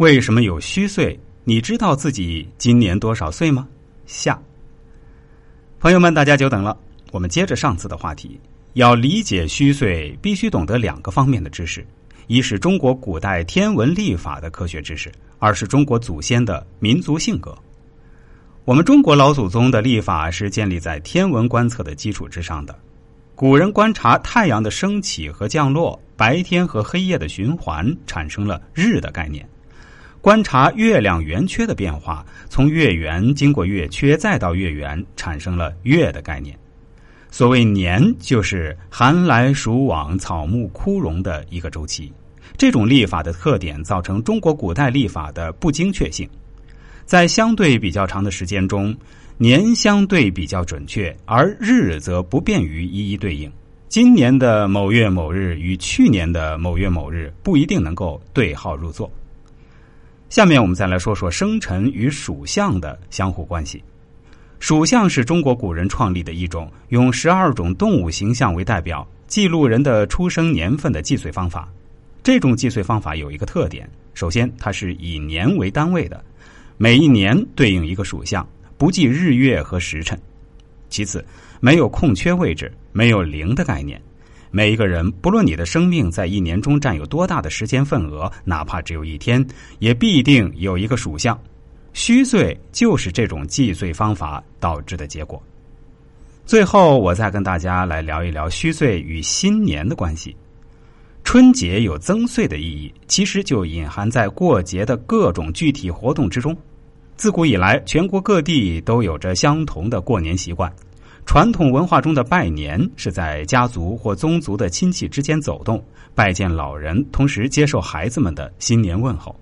为什么有虚岁？你知道自己今年多少岁吗？下，朋友们，大家久等了。我们接着上次的话题，要理解虚岁，必须懂得两个方面的知识：一是中国古代天文历法的科学知识；二是中国祖先的民族性格。我们中国老祖宗的历法是建立在天文观测的基础之上的。古人观察太阳的升起和降落，白天和黑夜的循环，产生了日的概念。观察月亮圆缺的变化，从月圆经过月缺再到月圆，产生了月的概念。所谓年，就是寒来暑往、草木枯荣的一个周期。这种历法的特点，造成中国古代历法的不精确性。在相对比较长的时间中，年相对比较准确，而日则不便于一一对应。今年的某月某日与去年的某月某日不一定能够对号入座。下面我们再来说说生辰与属相的相互关系。属相是中国古人创立的一种用十二种动物形象为代表记录人的出生年份的计岁方法。这种计岁方法有一个特点：首先，它是以年为单位的，每一年对应一个属相，不计日月和时辰；其次，没有空缺位置，没有零的概念。每一个人，不论你的生命在一年中占有多大的时间份额，哪怕只有一天，也必定有一个属相。虚岁就是这种计岁方法导致的结果。最后，我再跟大家来聊一聊虚岁与新年的关系。春节有增岁的意义，其实就隐含在过节的各种具体活动之中。自古以来，全国各地都有着相同的过年习惯。传统文化中的拜年是在家族或宗族的亲戚之间走动，拜见老人，同时接受孩子们的新年问候。